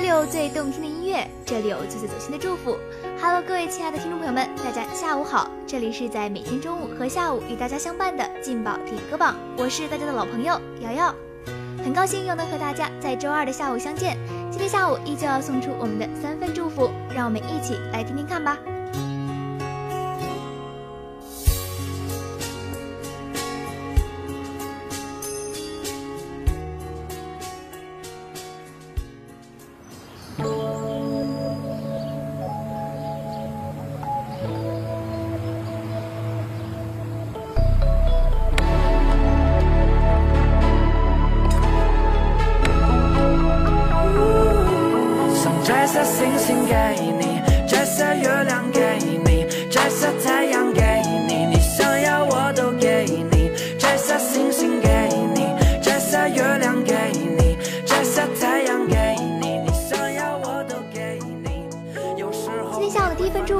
这里有最动听的音乐，这里有最最走心的祝福。Hello，各位亲爱的听众朋友们，大家下午好！这里是在每天中午和下午与大家相伴的劲爆点歌榜，我是大家的老朋友瑶瑶，很高兴又能和大家在周二的下午相见。今天下午依旧要送出我们的三份祝福，让我们一起来听听看吧。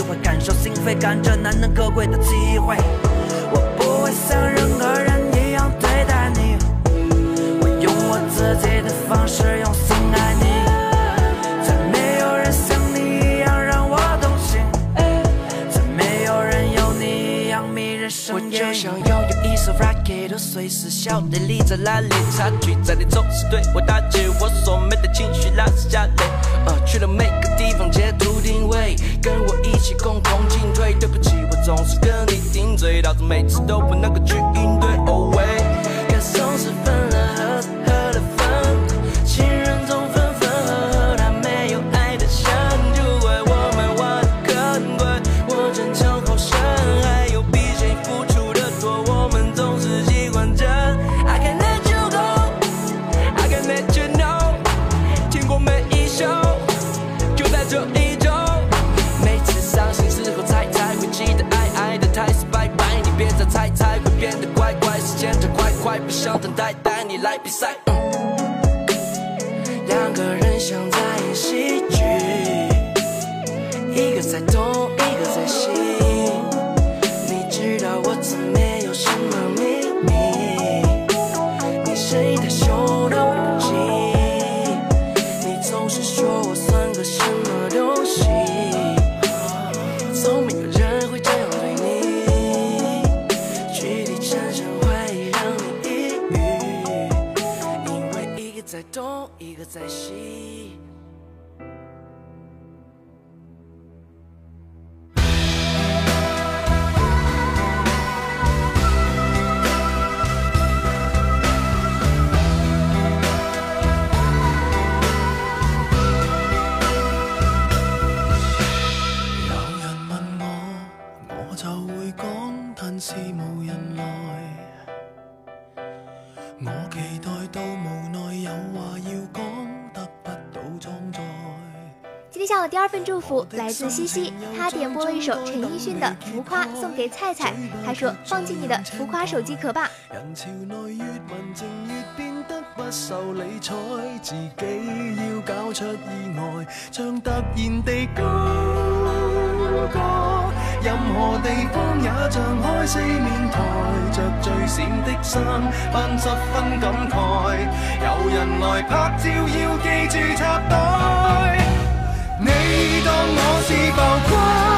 会，感受心扉，赶着难能可贵的机会。我不会像任何人一样对待你，我用我自己的方式用心爱你。再没有人像你一样让我动心，再没有人有你一样迷人声我就像拥有一艘 Rocket》，都随时晓得你在哪里。差距在你总是对我打击，我所没的情绪落是加里。呃，去了每个地方截图定位。跟我一起共同进退。对不起，我总是跟你顶嘴，导致每次都不能够聚。想等待，带你来比赛。两个人像在演喜剧，一个在逗。待到无奈，有话要讲，得不到装载。今天下午第二份祝福来自西西，她点播了一首陈奕迅的《浮夸》送给菜菜，她说：“放弃你的浮夸手机壳吧。”人潮内越文静越变得不受理睬，自己要搞出意外，像突然地高歌。任何地方也像开四面台，着最闪的衫，扮十分感慨。有人来拍照，要记住插袋。你当我是浮夸？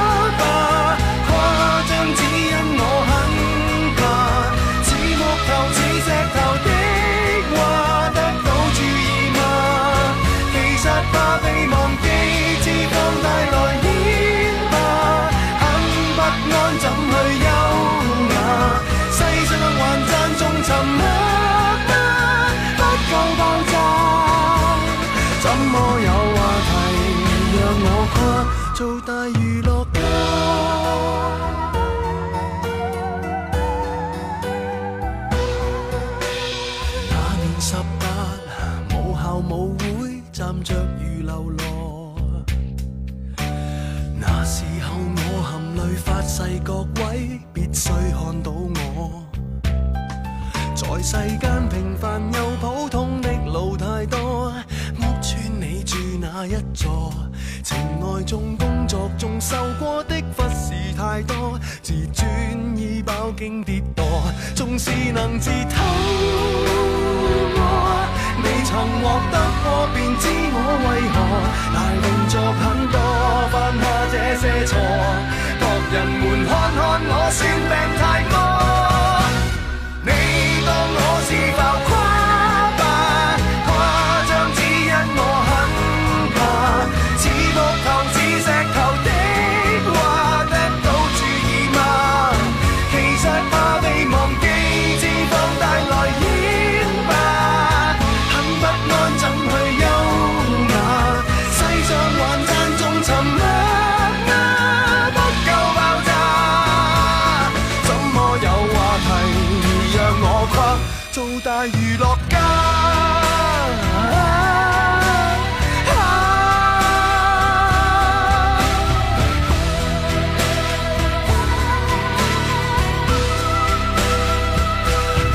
那一座情爱中、工作中受过的忽视太多，自尊已饱经跌堕。纵是能自偷我，未曾获得过，便知我为何大动作很多，犯下这些错，各人们。大娱乐家。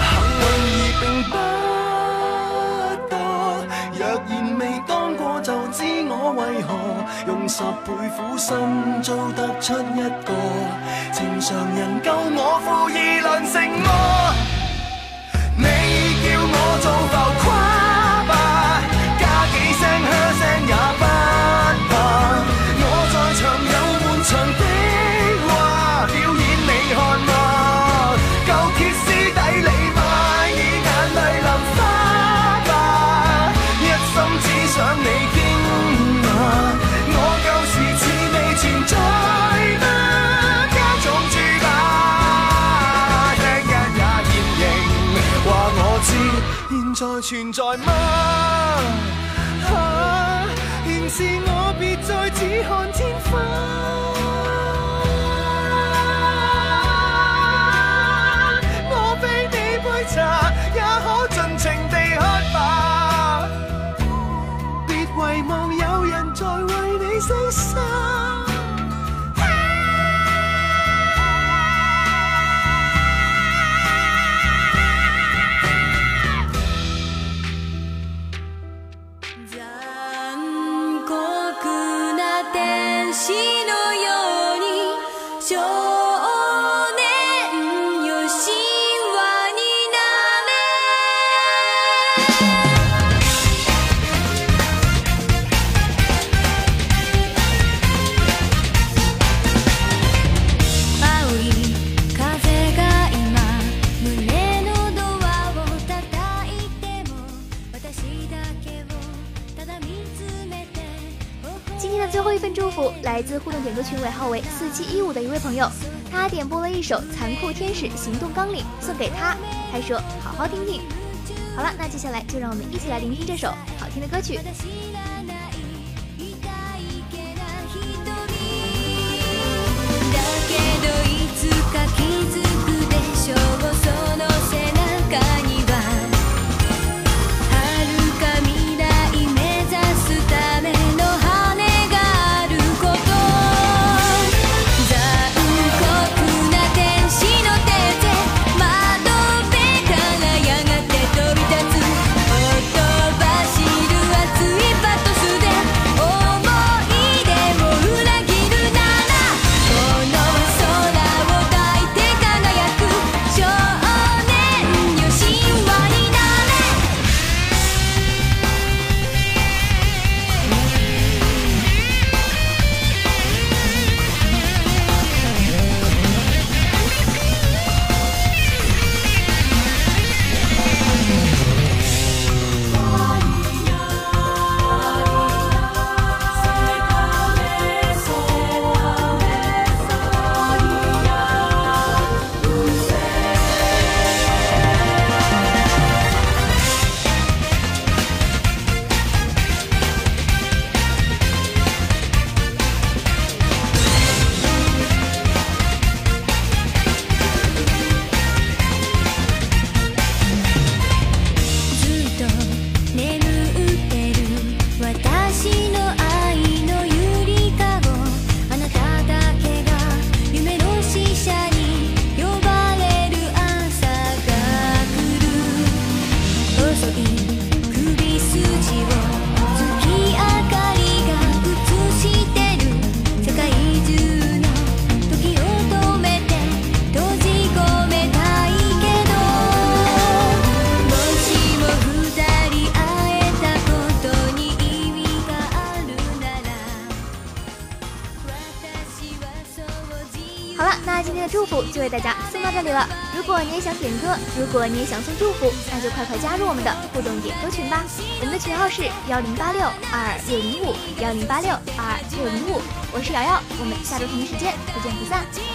幸运而并不多，若然未当过，就知我为何用十倍苦心做突出一个情常人，救我富义良性。存在存在吗？哈，仍是我，别再只看天花。我非你杯茶，也可尽情地喝吧。别遗忘有人在为你牺牲。来自互动点歌群尾号为四七一五的一位朋友，他点播了一首《残酷天使行动纲领》送给他，他说好好听听。好了，那接下来就让我们一起来聆听这首好听的歌曲。私知らない痛いけな瞳だけどいつか気づくでしょうその 今天的祝福就为大家送到这里了。如果你也想点歌，如果你也想送祝福，那就快快加入我们的互动点歌群吧。我们的群号是幺零八六二六零五幺零八六二六零五。我是瑶瑶，我们下周同一时间不见不散。